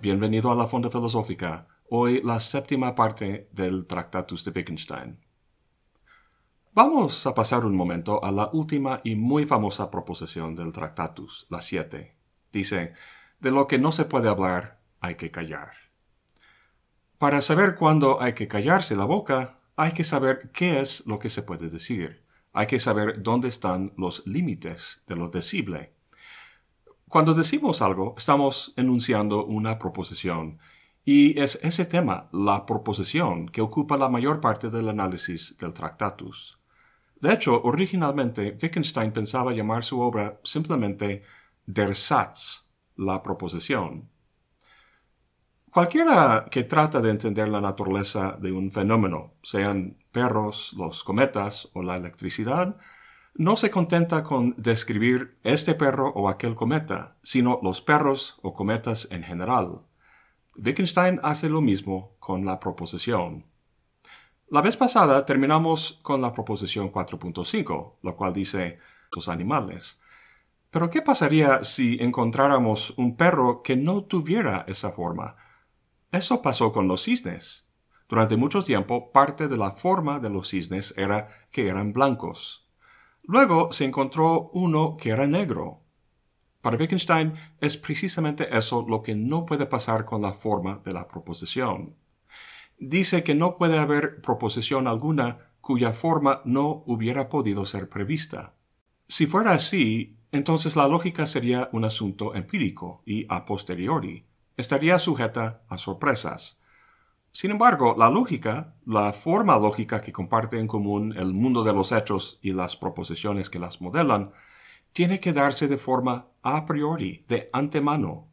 bienvenido a la Fonda Filosófica. Hoy la séptima parte del Tractatus de Wittgenstein. Vamos a pasar un momento a la última y muy famosa proposición del Tractatus, la 7. Dice, de lo que no se puede hablar, hay que callar. Para saber cuándo hay que callarse la boca, hay que saber qué es lo que se puede decir. Hay que saber dónde están los límites de lo decible cuando decimos algo, estamos enunciando una proposición, y es ese tema, la proposición, que ocupa la mayor parte del análisis del Tractatus. De hecho, originalmente Wittgenstein pensaba llamar su obra simplemente Der Satz, la proposición. Cualquiera que trata de entender la naturaleza de un fenómeno, sean perros, los cometas o la electricidad, no se contenta con describir este perro o aquel cometa, sino los perros o cometas en general. Wittgenstein hace lo mismo con la proposición. La vez pasada terminamos con la proposición 4.5, lo cual dice los animales. Pero ¿qué pasaría si encontráramos un perro que no tuviera esa forma? Eso pasó con los cisnes. Durante mucho tiempo parte de la forma de los cisnes era que eran blancos. Luego se encontró uno que era negro. Para Wittgenstein es precisamente eso lo que no puede pasar con la forma de la proposición. Dice que no puede haber proposición alguna cuya forma no hubiera podido ser prevista. Si fuera así, entonces la lógica sería un asunto empírico y a posteriori, estaría sujeta a sorpresas. Sin embargo, la lógica, la forma lógica que comparte en común el mundo de los hechos y las proposiciones que las modelan, tiene que darse de forma a priori, de antemano.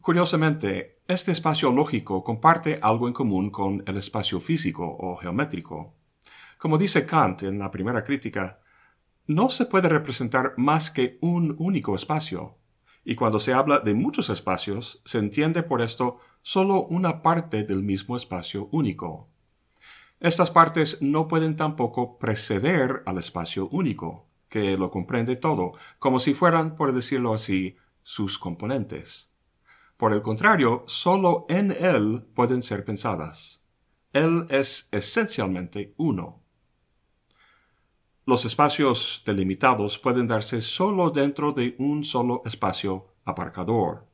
Curiosamente, este espacio lógico comparte algo en común con el espacio físico o geométrico. Como dice Kant en la primera crítica, no se puede representar más que un único espacio, y cuando se habla de muchos espacios, se entiende por esto solo una parte del mismo espacio único. Estas partes no pueden tampoco preceder al espacio único, que lo comprende todo, como si fueran, por decirlo así, sus componentes. Por el contrario, solo en él pueden ser pensadas. Él es esencialmente uno. Los espacios delimitados pueden darse solo dentro de un solo espacio aparcador.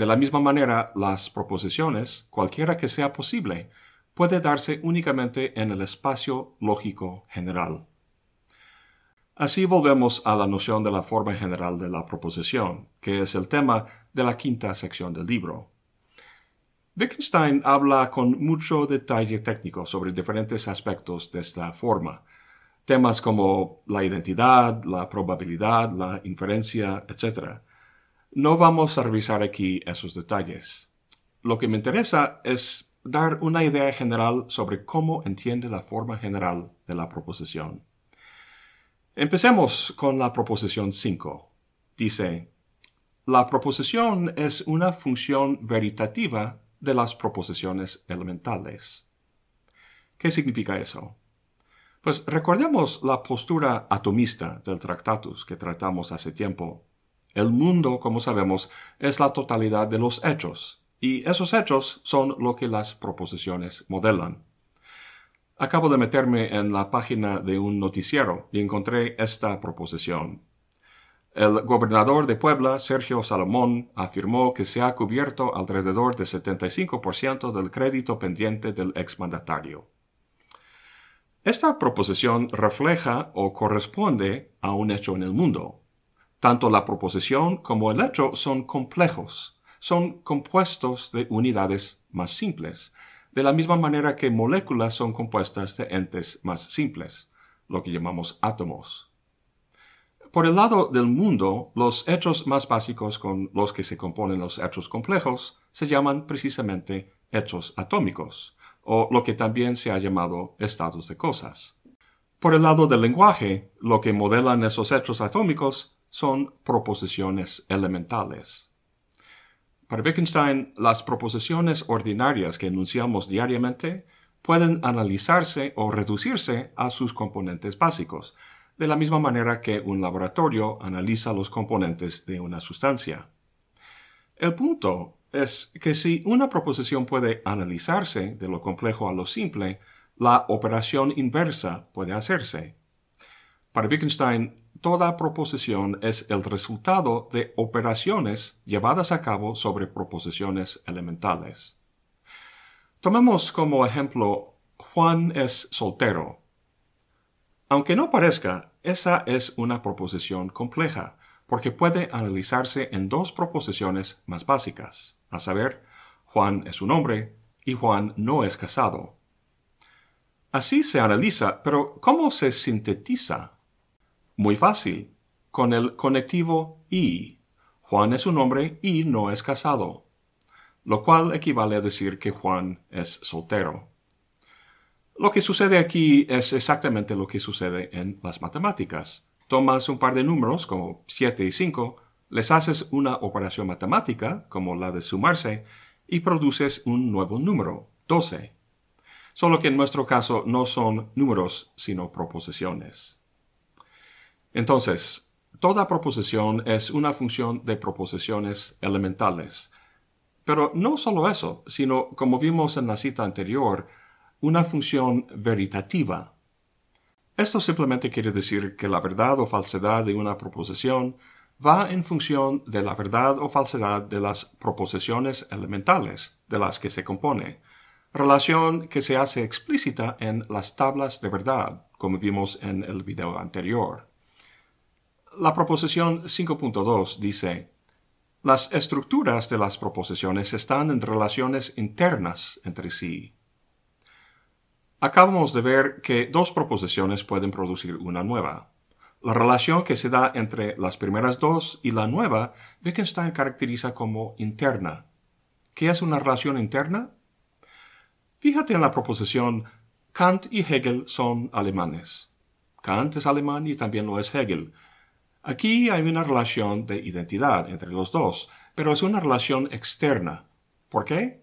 De la misma manera, las proposiciones, cualquiera que sea posible, puede darse únicamente en el espacio lógico general. Así volvemos a la noción de la forma general de la proposición, que es el tema de la quinta sección del libro. Wittgenstein habla con mucho detalle técnico sobre diferentes aspectos de esta forma, temas como la identidad, la probabilidad, la inferencia, etc., no vamos a revisar aquí esos detalles. Lo que me interesa es dar una idea general sobre cómo entiende la forma general de la proposición. Empecemos con la proposición 5. Dice, la proposición es una función veritativa de las proposiciones elementales. ¿Qué significa eso? Pues recordemos la postura atomista del Tractatus que tratamos hace tiempo el mundo, como sabemos, es la totalidad de los hechos, y esos hechos son lo que las proposiciones modelan. Acabo de meterme en la página de un noticiero y encontré esta proposición. El gobernador de Puebla, Sergio Salomón, afirmó que se ha cubierto alrededor del 75% del crédito pendiente del exmandatario. Esta proposición refleja o corresponde a un hecho en el mundo, tanto la proposición como el hecho son complejos, son compuestos de unidades más simples, de la misma manera que moléculas son compuestas de entes más simples, lo que llamamos átomos. Por el lado del mundo, los hechos más básicos con los que se componen los hechos complejos se llaman precisamente hechos atómicos, o lo que también se ha llamado estados de cosas. Por el lado del lenguaje, lo que modelan esos hechos atómicos son proposiciones elementales. Para Wittgenstein, las proposiciones ordinarias que enunciamos diariamente pueden analizarse o reducirse a sus componentes básicos, de la misma manera que un laboratorio analiza los componentes de una sustancia. El punto es que si una proposición puede analizarse de lo complejo a lo simple, la operación inversa puede hacerse. Para Wittgenstein, toda proposición es el resultado de operaciones llevadas a cabo sobre proposiciones elementales. Tomemos como ejemplo Juan es soltero. Aunque no parezca, esa es una proposición compleja, porque puede analizarse en dos proposiciones más básicas, a saber, Juan es un hombre y Juan no es casado. Así se analiza, pero ¿cómo se sintetiza? Muy fácil, con el conectivo y. Juan es un hombre y no es casado, lo cual equivale a decir que Juan es soltero. Lo que sucede aquí es exactamente lo que sucede en las matemáticas. Tomas un par de números, como 7 y 5, les haces una operación matemática, como la de sumarse, y produces un nuevo número, 12. Solo que en nuestro caso no son números, sino proposiciones. Entonces, toda proposición es una función de proposiciones elementales. Pero no solo eso, sino, como vimos en la cita anterior, una función veritativa. Esto simplemente quiere decir que la verdad o falsedad de una proposición va en función de la verdad o falsedad de las proposiciones elementales de las que se compone, relación que se hace explícita en las tablas de verdad, como vimos en el video anterior. La proposición 5.2 dice, las estructuras de las proposiciones están en relaciones internas entre sí. Acabamos de ver que dos proposiciones pueden producir una nueva. La relación que se da entre las primeras dos y la nueva, Wittgenstein caracteriza como interna. ¿Qué es una relación interna? Fíjate en la proposición Kant y Hegel son alemanes. Kant es alemán y también lo es Hegel. Aquí hay una relación de identidad entre los dos, pero es una relación externa. ¿Por qué?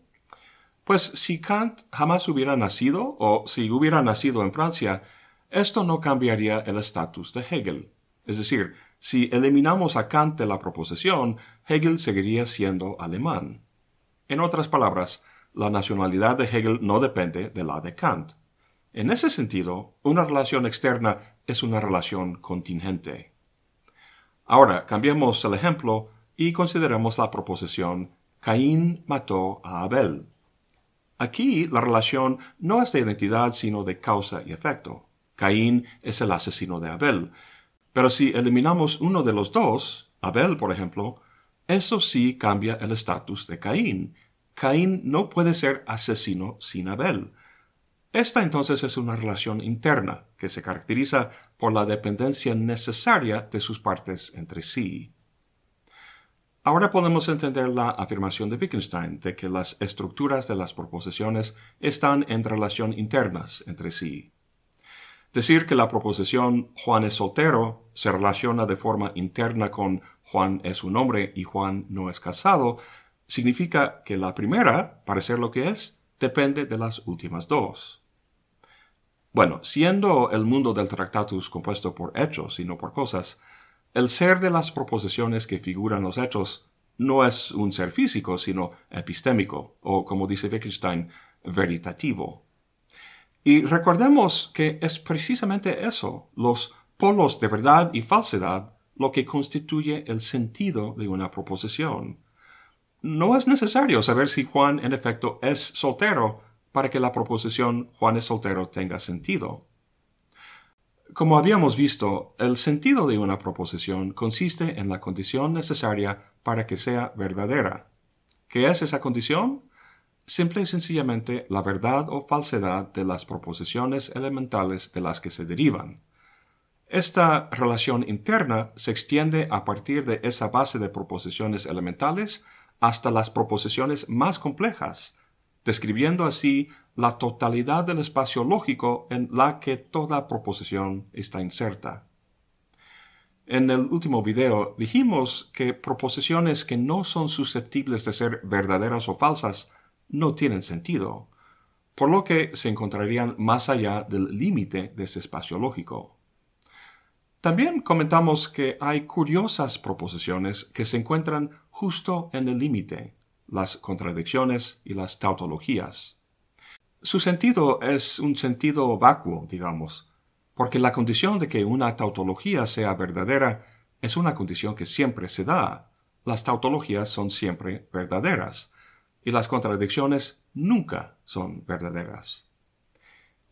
Pues si Kant jamás hubiera nacido, o si hubiera nacido en Francia, esto no cambiaría el estatus de Hegel. Es decir, si eliminamos a Kant de la proposición, Hegel seguiría siendo alemán. En otras palabras, la nacionalidad de Hegel no depende de la de Kant. En ese sentido, una relación externa es una relación contingente. Ahora, cambiemos el ejemplo y consideremos la proposición Caín mató a Abel. Aquí la relación no es de identidad sino de causa y efecto. Caín es el asesino de Abel. Pero si eliminamos uno de los dos, Abel por ejemplo, eso sí cambia el estatus de Caín. Caín no puede ser asesino sin Abel. Esta entonces es una relación interna que se caracteriza por la dependencia necesaria de sus partes entre sí. Ahora podemos entender la afirmación de Wittgenstein de que las estructuras de las proposiciones están en relación internas entre sí. Decir que la proposición Juan es soltero se relaciona de forma interna con Juan es un hombre y Juan no es casado, significa que la primera, para ser lo que es, depende de las últimas dos. Bueno, siendo el mundo del Tractatus compuesto por hechos y no por cosas, el ser de las proposiciones que figuran los hechos no es un ser físico, sino epistémico, o como dice Wittgenstein, veritativo. Y recordemos que es precisamente eso, los polos de verdad y falsedad, lo que constituye el sentido de una proposición. No es necesario saber si Juan en efecto es soltero para que la proposición Juan es soltero tenga sentido. Como habíamos visto, el sentido de una proposición consiste en la condición necesaria para que sea verdadera. ¿Qué es esa condición? Simple y sencillamente la verdad o falsedad de las proposiciones elementales de las que se derivan. Esta relación interna se extiende a partir de esa base de proposiciones elementales hasta las proposiciones más complejas, describiendo así la totalidad del espacio lógico en la que toda proposición está inserta. En el último video dijimos que proposiciones que no son susceptibles de ser verdaderas o falsas no tienen sentido, por lo que se encontrarían más allá del límite de ese espacio lógico. También comentamos que hay curiosas proposiciones que se encuentran justo en el límite, las contradicciones y las tautologías. Su sentido es un sentido vacuo, digamos, porque la condición de que una tautología sea verdadera es una condición que siempre se da. Las tautologías son siempre verdaderas y las contradicciones nunca son verdaderas.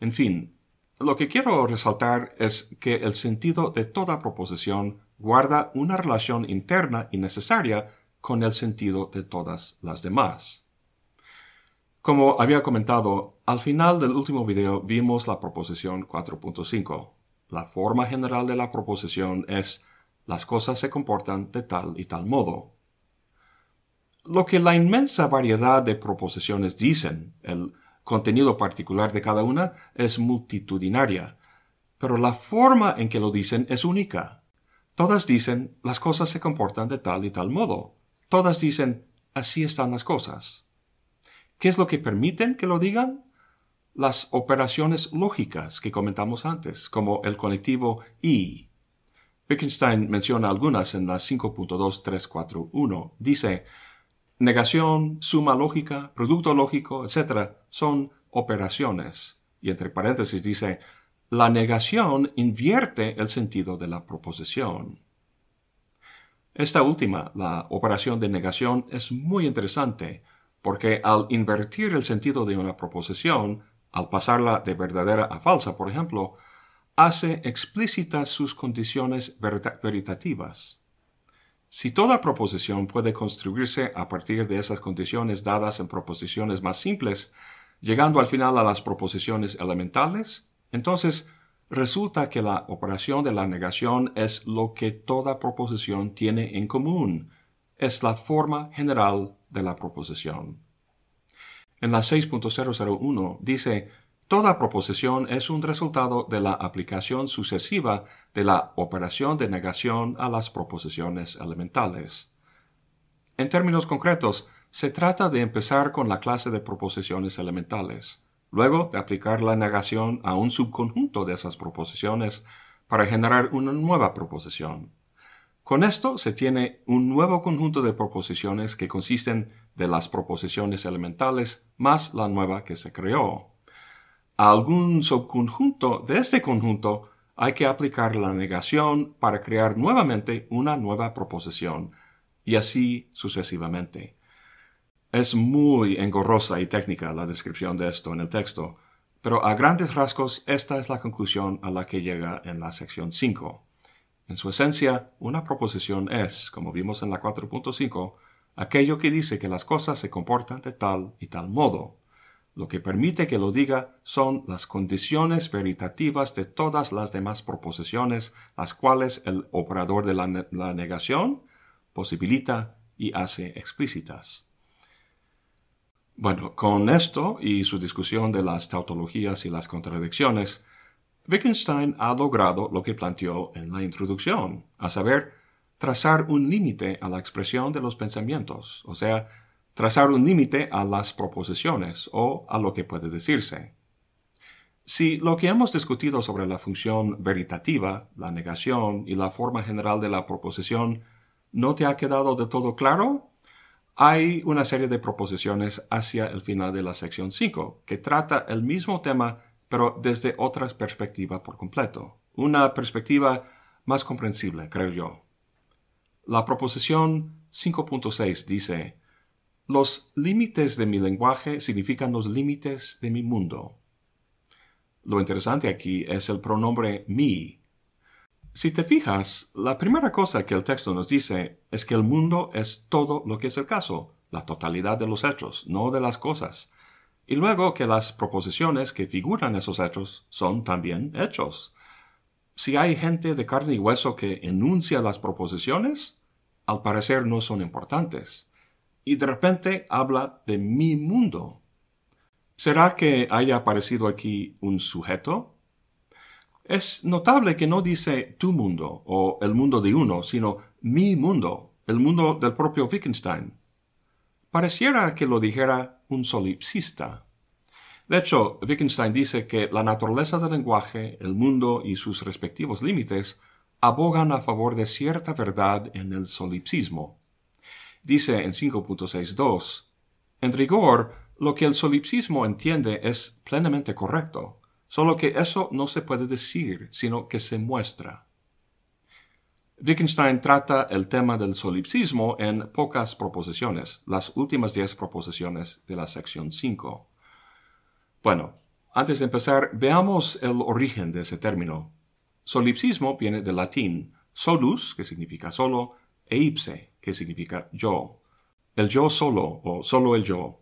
En fin, lo que quiero resaltar es que el sentido de toda proposición guarda una relación interna y necesaria con el sentido de todas las demás. Como había comentado, al final del último video vimos la proposición 4.5. La forma general de la proposición es las cosas se comportan de tal y tal modo. Lo que la inmensa variedad de proposiciones dicen, el contenido particular de cada una, es multitudinaria, pero la forma en que lo dicen es única. Todas dicen las cosas se comportan de tal y tal modo. Todas dicen así están las cosas. ¿Qué es lo que permiten que lo digan? Las operaciones lógicas que comentamos antes, como el conectivo y. Wittgenstein menciona algunas en la 5.2341. Dice, negación, suma lógica, producto lógico, etc., son operaciones. Y entre paréntesis dice, la negación invierte el sentido de la proposición. Esta última, la operación de negación, es muy interesante porque al invertir el sentido de una proposición, al pasarla de verdadera a falsa, por ejemplo, hace explícitas sus condiciones veritativas. Si toda proposición puede construirse a partir de esas condiciones dadas en proposiciones más simples, llegando al final a las proposiciones elementales, entonces resulta que la operación de la negación es lo que toda proposición tiene en común, es la forma general de la proposición. En la 6.001 dice, Toda proposición es un resultado de la aplicación sucesiva de la operación de negación a las proposiciones elementales. En términos concretos, se trata de empezar con la clase de proposiciones elementales, luego de aplicar la negación a un subconjunto de esas proposiciones para generar una nueva proposición. Con esto se tiene un nuevo conjunto de proposiciones que consisten de las proposiciones elementales más la nueva que se creó a algún subconjunto de este conjunto hay que aplicar la negación para crear nuevamente una nueva proposición, y así sucesivamente. Es muy engorrosa y técnica la descripción de esto en el texto, pero a grandes rasgos esta es la conclusión a la que llega en la sección 5. En su esencia, una proposición es, como vimos en la 4.5, aquello que dice que las cosas se comportan de tal y tal modo. Lo que permite que lo diga son las condiciones veritativas de todas las demás proposiciones, las cuales el operador de la, negación posibilita y hace explícitas. Bueno, con esto y su discusión de las tautologías y las contradicciones, Wittgenstein ha logrado lo que planteó en la introducción, a saber, trazar un límite a la expresión de los pensamientos, o sea, trazar un límite a las proposiciones o a lo que puede decirse. Si lo que hemos discutido sobre la función veritativa, la negación y la forma general de la proposición no te ha quedado de todo claro, hay una serie de proposiciones hacia el final de la sección 5 que trata el mismo tema pero desde otra perspectiva por completo, una perspectiva más comprensible, creo yo. La proposición 5.6 dice, los límites de mi lenguaje significan los límites de mi mundo. Lo interesante aquí es el pronombre mi. Si te fijas, la primera cosa que el texto nos dice es que el mundo es todo lo que es el caso, la totalidad de los hechos, no de las cosas. Y luego que las proposiciones que figuran esos hechos son también hechos. Si hay gente de carne y hueso que enuncia las proposiciones, al parecer no son importantes y de repente habla de mi mundo. ¿Será que haya aparecido aquí un sujeto? Es notable que no dice tu mundo o el mundo de uno, sino mi mundo, el mundo del propio Wittgenstein. Pareciera que lo dijera un solipsista. De hecho, Wittgenstein dice que la naturaleza del lenguaje, el mundo y sus respectivos límites abogan a favor de cierta verdad en el solipsismo, dice en 5.62, En rigor, lo que el solipsismo entiende es plenamente correcto, solo que eso no se puede decir, sino que se muestra. Wittgenstein trata el tema del solipsismo en pocas proposiciones, las últimas diez proposiciones de la sección 5. Bueno, antes de empezar, veamos el origen de ese término. Solipsismo viene del latín solus, que significa solo, e ipse, que significa yo. El yo solo o solo el yo.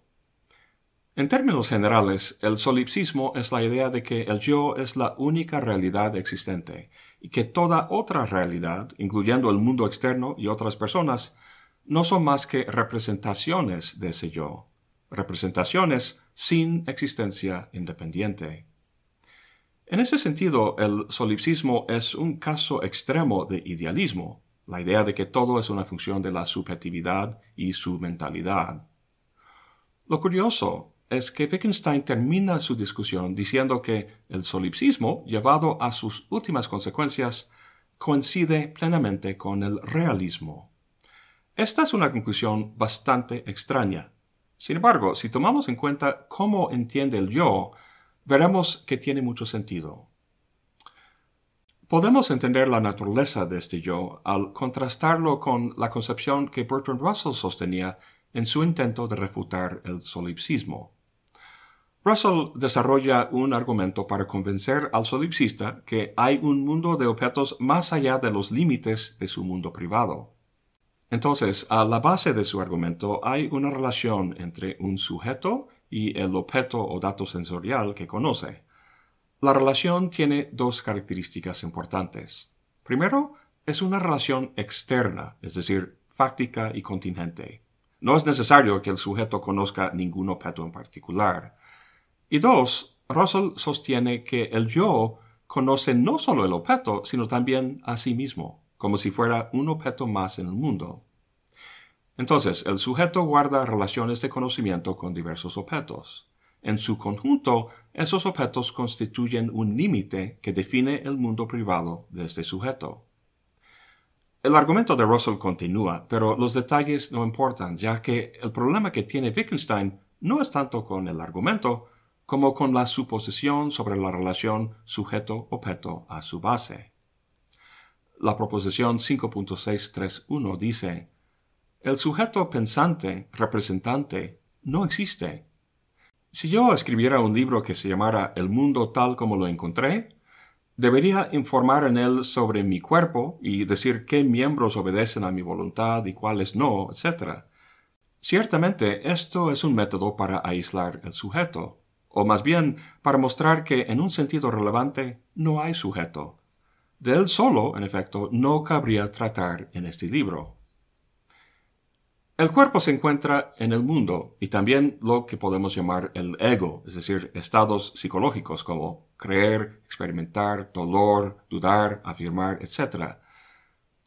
En términos generales, el solipsismo es la idea de que el yo es la única realidad existente y que toda otra realidad, incluyendo el mundo externo y otras personas, no son más que representaciones de ese yo, representaciones sin existencia independiente. En ese sentido, el solipsismo es un caso extremo de idealismo, la idea de que todo es una función de la subjetividad y su mentalidad. Lo curioso es que Wittgenstein termina su discusión diciendo que el solipsismo, llevado a sus últimas consecuencias, coincide plenamente con el realismo. Esta es una conclusión bastante extraña. Sin embargo, si tomamos en cuenta cómo entiende el yo, veremos que tiene mucho sentido. Podemos entender la naturaleza de este yo al contrastarlo con la concepción que Bertrand Russell sostenía en su intento de refutar el solipsismo. Russell desarrolla un argumento para convencer al solipsista que hay un mundo de objetos más allá de los límites de su mundo privado. Entonces, a la base de su argumento hay una relación entre un sujeto y el objeto o dato sensorial que conoce. La relación tiene dos características importantes. Primero, es una relación externa, es decir, fáctica y contingente. No es necesario que el sujeto conozca ningún objeto en particular. Y dos, Russell sostiene que el yo conoce no solo el objeto, sino también a sí mismo, como si fuera un objeto más en el mundo. Entonces, el sujeto guarda relaciones de conocimiento con diversos objetos. En su conjunto, esos objetos constituyen un límite que define el mundo privado de este sujeto. El argumento de Russell continúa, pero los detalles no importan, ya que el problema que tiene Wittgenstein no es tanto con el argumento, como con la suposición sobre la relación sujeto-objeto a su base. La proposición 5.631 dice, el sujeto pensante, representante, no existe. Si yo escribiera un libro que se llamara El mundo tal como lo encontré, debería informar en él sobre mi cuerpo y decir qué miembros obedecen a mi voluntad y cuáles no, etc. Ciertamente esto es un método para aislar el sujeto, o más bien para mostrar que en un sentido relevante no hay sujeto. De él solo, en efecto, no cabría tratar en este libro. El cuerpo se encuentra en el mundo y también lo que podemos llamar el ego, es decir, estados psicológicos como creer, experimentar, dolor, dudar, afirmar, etc.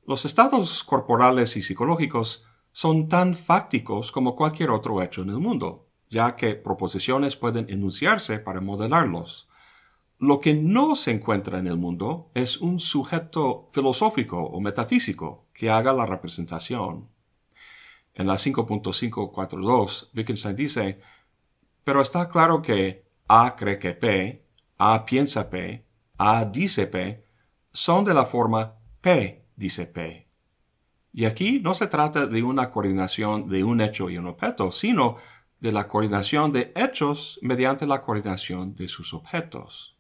Los estados corporales y psicológicos son tan fácticos como cualquier otro hecho en el mundo ya que proposiciones pueden enunciarse para modelarlos. Lo que no se encuentra en el mundo es un sujeto filosófico o metafísico que haga la representación. En la 5.542, Wittgenstein dice, pero está claro que A cree que P, A piensa P, A dice P, son de la forma P dice P. Y aquí no se trata de una coordinación de un hecho y un objeto, sino de la coordinación de hechos mediante la coordinación de sus objetos.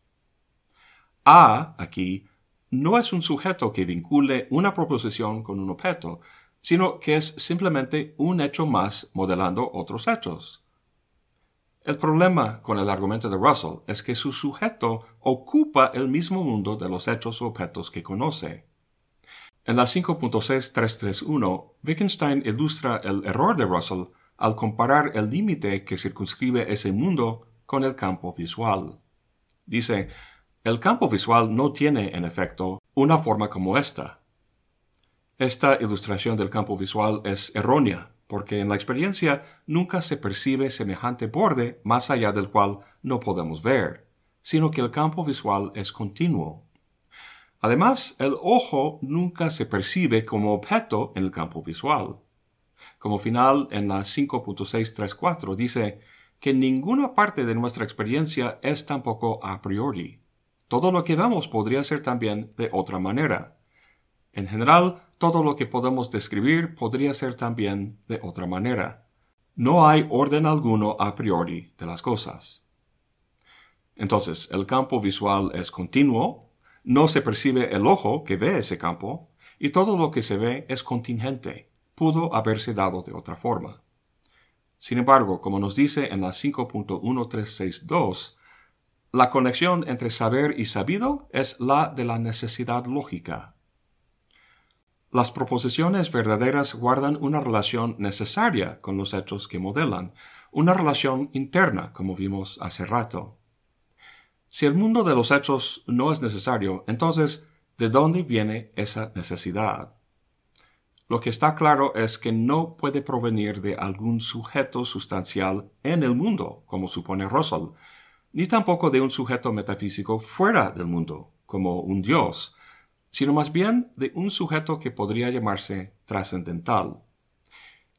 A, aquí, no es un sujeto que vincule una proposición con un objeto, sino que es simplemente un hecho más modelando otros hechos. El problema con el argumento de Russell es que su sujeto ocupa el mismo mundo de los hechos o objetos que conoce. En la 5.6331, Wittgenstein ilustra el error de Russell al comparar el límite que circunscribe ese mundo con el campo visual. Dice, el campo visual no tiene, en efecto, una forma como esta. Esta ilustración del campo visual es errónea, porque en la experiencia nunca se percibe semejante borde más allá del cual no podemos ver, sino que el campo visual es continuo. Además, el ojo nunca se percibe como objeto en el campo visual. Como final, en la 5.634 dice que ninguna parte de nuestra experiencia es tampoco a priori. Todo lo que vemos podría ser también de otra manera. En general, todo lo que podemos describir podría ser también de otra manera. No hay orden alguno a priori de las cosas. Entonces, el campo visual es continuo, no se percibe el ojo que ve ese campo, y todo lo que se ve es contingente, pudo haberse dado de otra forma. Sin embargo, como nos dice en la 5.1362, la conexión entre saber y sabido es la de la necesidad lógica. Las proposiciones verdaderas guardan una relación necesaria con los hechos que modelan, una relación interna, como vimos hace rato. Si el mundo de los hechos no es necesario, entonces, ¿de dónde viene esa necesidad? Lo que está claro es que no puede provenir de algún sujeto sustancial en el mundo, como supone Russell, ni tampoco de un sujeto metafísico fuera del mundo, como un dios, sino más bien de un sujeto que podría llamarse trascendental.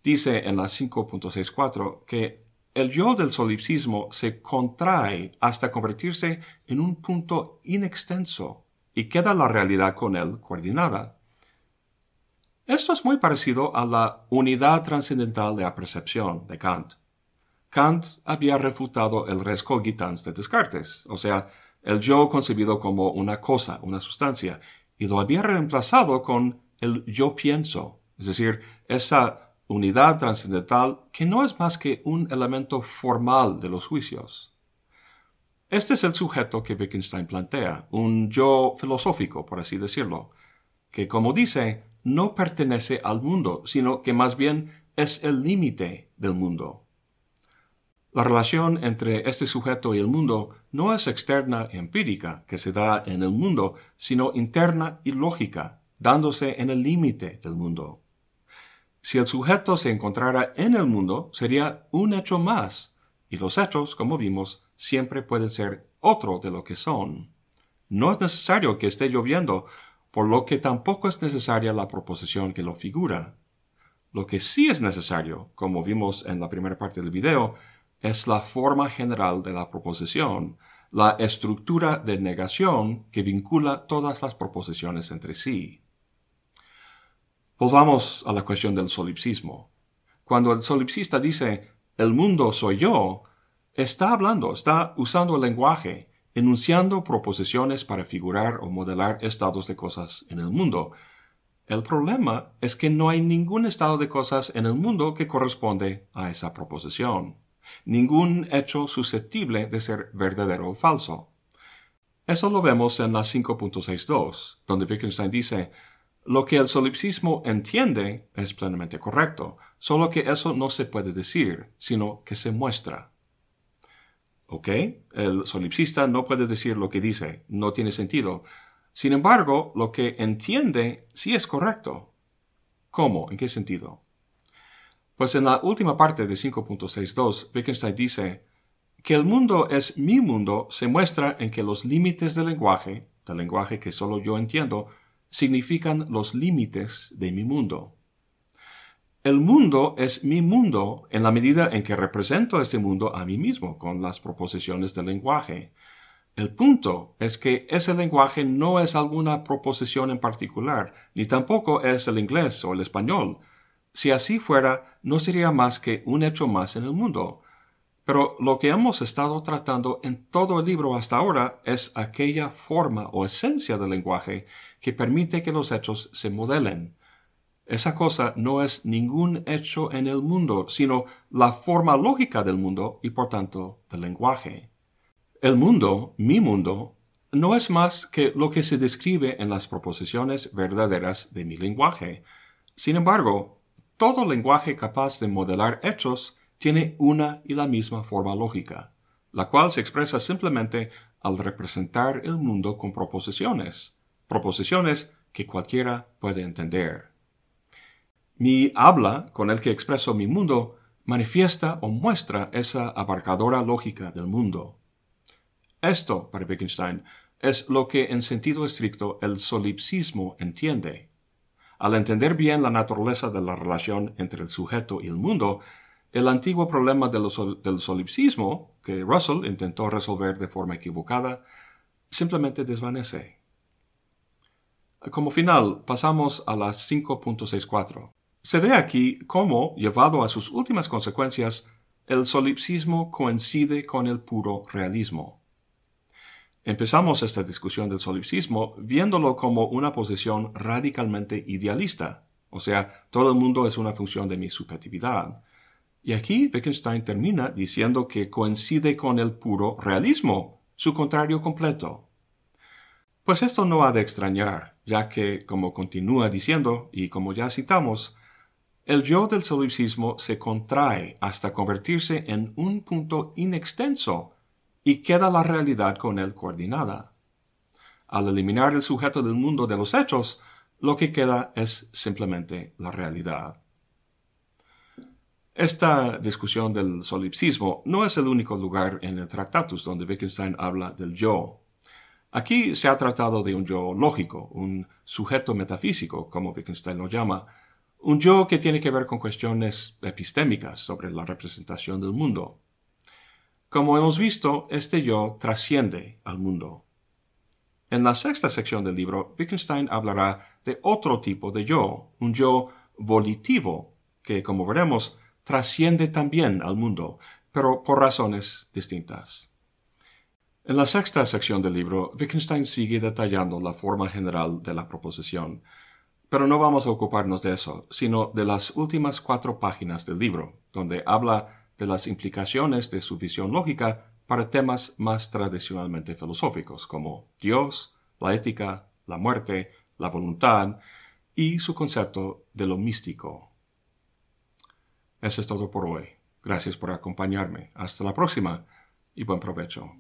Dice en la 5.64 que el yo del solipsismo se contrae hasta convertirse en un punto inextenso y queda la realidad con él coordinada. Esto es muy parecido a la unidad trascendental de la percepción de Kant. Kant había refutado el res cogitans de Descartes, o sea, el yo concebido como una cosa, una sustancia, y lo había reemplazado con el yo pienso, es decir, esa unidad trascendental que no es más que un elemento formal de los juicios. Este es el sujeto que Wittgenstein plantea, un yo filosófico, por así decirlo, que, como dice, no pertenece al mundo, sino que más bien es el límite del mundo. La relación entre este sujeto y el mundo no es externa empírica, que se da en el mundo, sino interna y lógica, dándose en el límite del mundo. Si el sujeto se encontrara en el mundo, sería un hecho más, y los hechos, como vimos, siempre pueden ser otro de lo que son. No es necesario que esté lloviendo, por lo que tampoco es necesaria la proposición que lo figura. Lo que sí es necesario, como vimos en la primera parte del video, es la forma general de la proposición, la estructura de negación que vincula todas las proposiciones entre sí. Volvamos a la cuestión del solipsismo. Cuando el solipsista dice el mundo soy yo, está hablando, está usando el lenguaje enunciando proposiciones para figurar o modelar estados de cosas en el mundo. El problema es que no hay ningún estado de cosas en el mundo que corresponde a esa proposición, ningún hecho susceptible de ser verdadero o falso. Eso lo vemos en la 5.62, donde Wittgenstein dice, lo que el solipsismo entiende es plenamente correcto, solo que eso no se puede decir, sino que se muestra. ¿Ok? El solipsista no puede decir lo que dice, no tiene sentido. Sin embargo, lo que entiende sí es correcto. ¿Cómo? ¿En qué sentido? Pues en la última parte de 5.62, Wittgenstein dice que el mundo es mi mundo se muestra en que los límites del lenguaje, del lenguaje que solo yo entiendo, significan los límites de mi mundo. El mundo es mi mundo en la medida en que represento este mundo a mí mismo con las proposiciones del lenguaje. El punto es que ese lenguaje no es alguna proposición en particular, ni tampoco es el inglés o el español. Si así fuera, no sería más que un hecho más en el mundo. Pero lo que hemos estado tratando en todo el libro hasta ahora es aquella forma o esencia del lenguaje que permite que los hechos se modelen. Esa cosa no es ningún hecho en el mundo, sino la forma lógica del mundo y por tanto del lenguaje. El mundo, mi mundo, no es más que lo que se describe en las proposiciones verdaderas de mi lenguaje. Sin embargo, todo lenguaje capaz de modelar hechos tiene una y la misma forma lógica, la cual se expresa simplemente al representar el mundo con proposiciones, proposiciones que cualquiera puede entender. Mi habla, con el que expreso mi mundo, manifiesta o muestra esa abarcadora lógica del mundo. Esto, para Wittgenstein, es lo que en sentido estricto el solipsismo entiende. Al entender bien la naturaleza de la relación entre el sujeto y el mundo, el antiguo problema del solipsismo, que Russell intentó resolver de forma equivocada, simplemente desvanece. Como final, pasamos a las 5.64. Se ve aquí cómo, llevado a sus últimas consecuencias, el solipsismo coincide con el puro realismo. Empezamos esta discusión del solipsismo viéndolo como una posición radicalmente idealista, o sea, todo el mundo es una función de mi subjetividad. Y aquí Wittgenstein termina diciendo que coincide con el puro realismo, su contrario completo. Pues esto no ha de extrañar, ya que, como continúa diciendo, y como ya citamos, el yo del solipsismo se contrae hasta convertirse en un punto inextenso y queda la realidad con él coordinada. Al eliminar el sujeto del mundo de los hechos, lo que queda es simplemente la realidad. Esta discusión del solipsismo no es el único lugar en el Tractatus donde Wittgenstein habla del yo. Aquí se ha tratado de un yo lógico, un sujeto metafísico, como Wittgenstein lo llama, un yo que tiene que ver con cuestiones epistémicas sobre la representación del mundo. Como hemos visto, este yo trasciende al mundo. En la sexta sección del libro, Wittgenstein hablará de otro tipo de yo, un yo volitivo, que, como veremos, trasciende también al mundo, pero por razones distintas. En la sexta sección del libro, Wittgenstein sigue detallando la forma general de la proposición, pero no vamos a ocuparnos de eso, sino de las últimas cuatro páginas del libro, donde habla de las implicaciones de su visión lógica para temas más tradicionalmente filosóficos como Dios, la ética, la muerte, la voluntad y su concepto de lo místico. Eso es todo por hoy. Gracias por acompañarme. Hasta la próxima y buen provecho.